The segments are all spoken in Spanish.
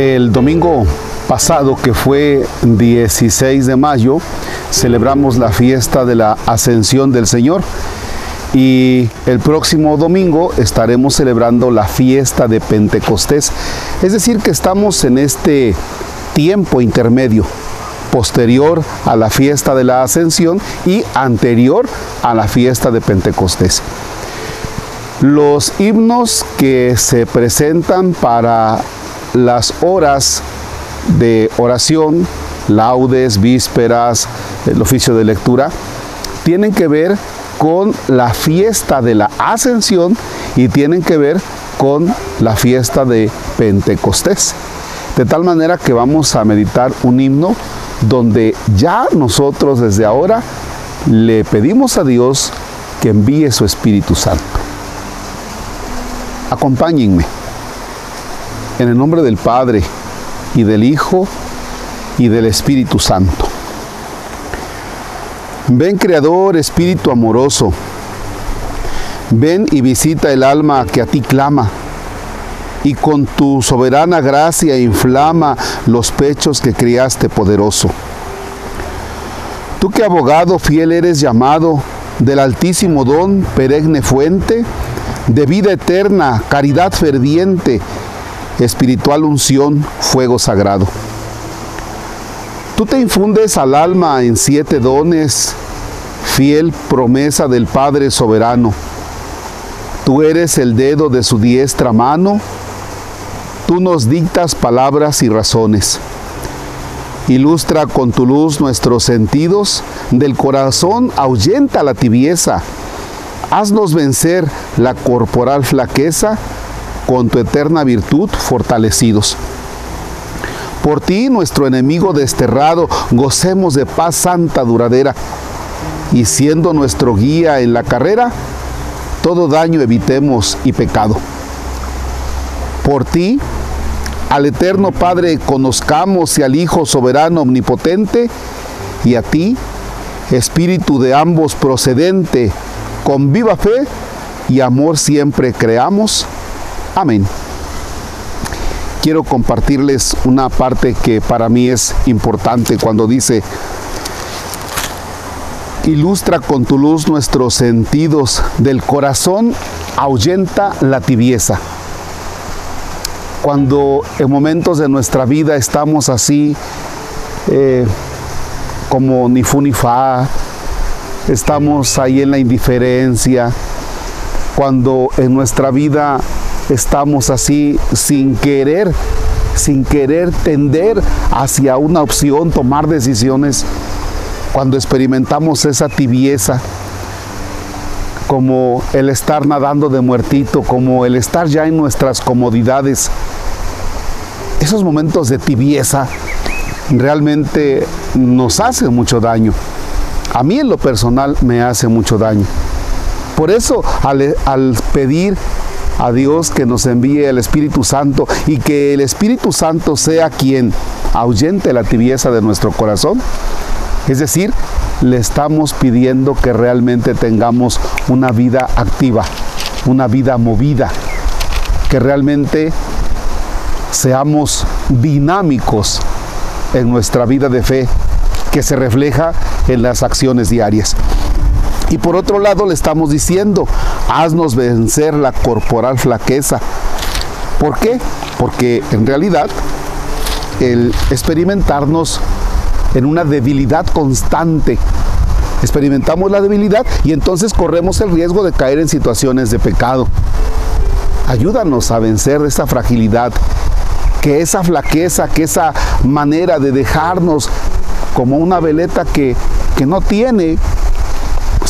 El domingo pasado, que fue 16 de mayo, celebramos la fiesta de la ascensión del Señor y el próximo domingo estaremos celebrando la fiesta de Pentecostés. Es decir, que estamos en este tiempo intermedio, posterior a la fiesta de la ascensión y anterior a la fiesta de Pentecostés. Los himnos que se presentan para las horas de oración, laudes, vísperas, el oficio de lectura, tienen que ver con la fiesta de la ascensión y tienen que ver con la fiesta de Pentecostés. De tal manera que vamos a meditar un himno donde ya nosotros desde ahora le pedimos a Dios que envíe su Espíritu Santo. Acompáñenme. En el nombre del Padre y del Hijo y del Espíritu Santo. Ven Creador, Espíritu amoroso. Ven y visita el alma que a ti clama. Y con tu soberana gracia inflama los pechos que criaste poderoso. Tú que abogado fiel eres llamado del altísimo don, perenne fuente, de vida eterna, caridad ferviente, espiritual unción, fuego sagrado. Tú te infundes al alma en siete dones, fiel promesa del Padre soberano. Tú eres el dedo de su diestra mano, tú nos dictas palabras y razones. Ilustra con tu luz nuestros sentidos, del corazón ahuyenta la tibieza. Haznos vencer la corporal flaqueza con tu eterna virtud fortalecidos. Por ti, nuestro enemigo desterrado, gocemos de paz santa duradera, y siendo nuestro guía en la carrera, todo daño evitemos y pecado. Por ti, al eterno Padre conozcamos y al Hijo soberano omnipotente, y a ti, Espíritu de ambos procedente, con viva fe y amor siempre creamos. Amén. Quiero compartirles una parte que para mí es importante cuando dice, ilustra con tu luz nuestros sentidos, del corazón ahuyenta la tibieza. Cuando en momentos de nuestra vida estamos así, eh, como ni fu ni fa, estamos ahí en la indiferencia, cuando en nuestra vida estamos así sin querer, sin querer tender hacia una opción, tomar decisiones, cuando experimentamos esa tibieza, como el estar nadando de muertito, como el estar ya en nuestras comodidades, esos momentos de tibieza realmente nos hacen mucho daño. A mí en lo personal me hace mucho daño. Por eso al, al pedir a Dios que nos envíe el Espíritu Santo y que el Espíritu Santo sea quien ahuyente la tibieza de nuestro corazón. Es decir, le estamos pidiendo que realmente tengamos una vida activa, una vida movida, que realmente seamos dinámicos en nuestra vida de fe, que se refleja en las acciones diarias. Y por otro lado le estamos diciendo, haznos vencer la corporal flaqueza. ¿Por qué? Porque en realidad el experimentarnos en una debilidad constante, experimentamos la debilidad y entonces corremos el riesgo de caer en situaciones de pecado. Ayúdanos a vencer esa fragilidad, que esa flaqueza, que esa manera de dejarnos como una veleta que, que no tiene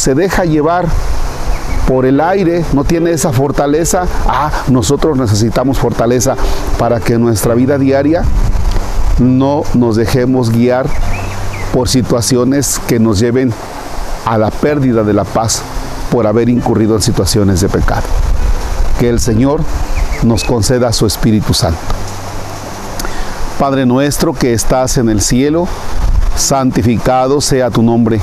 se deja llevar por el aire, no tiene esa fortaleza, ah, nosotros necesitamos fortaleza para que nuestra vida diaria no nos dejemos guiar por situaciones que nos lleven a la pérdida de la paz por haber incurrido en situaciones de pecado. Que el Señor nos conceda su Espíritu Santo. Padre nuestro que estás en el cielo, santificado sea tu nombre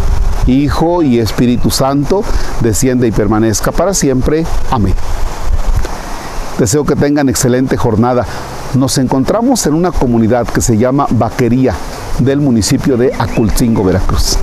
Hijo y Espíritu Santo, desciende y permanezca para siempre. Amén. Deseo que tengan excelente jornada. Nos encontramos en una comunidad que se llama Vaquería del municipio de Aculcingo, Veracruz.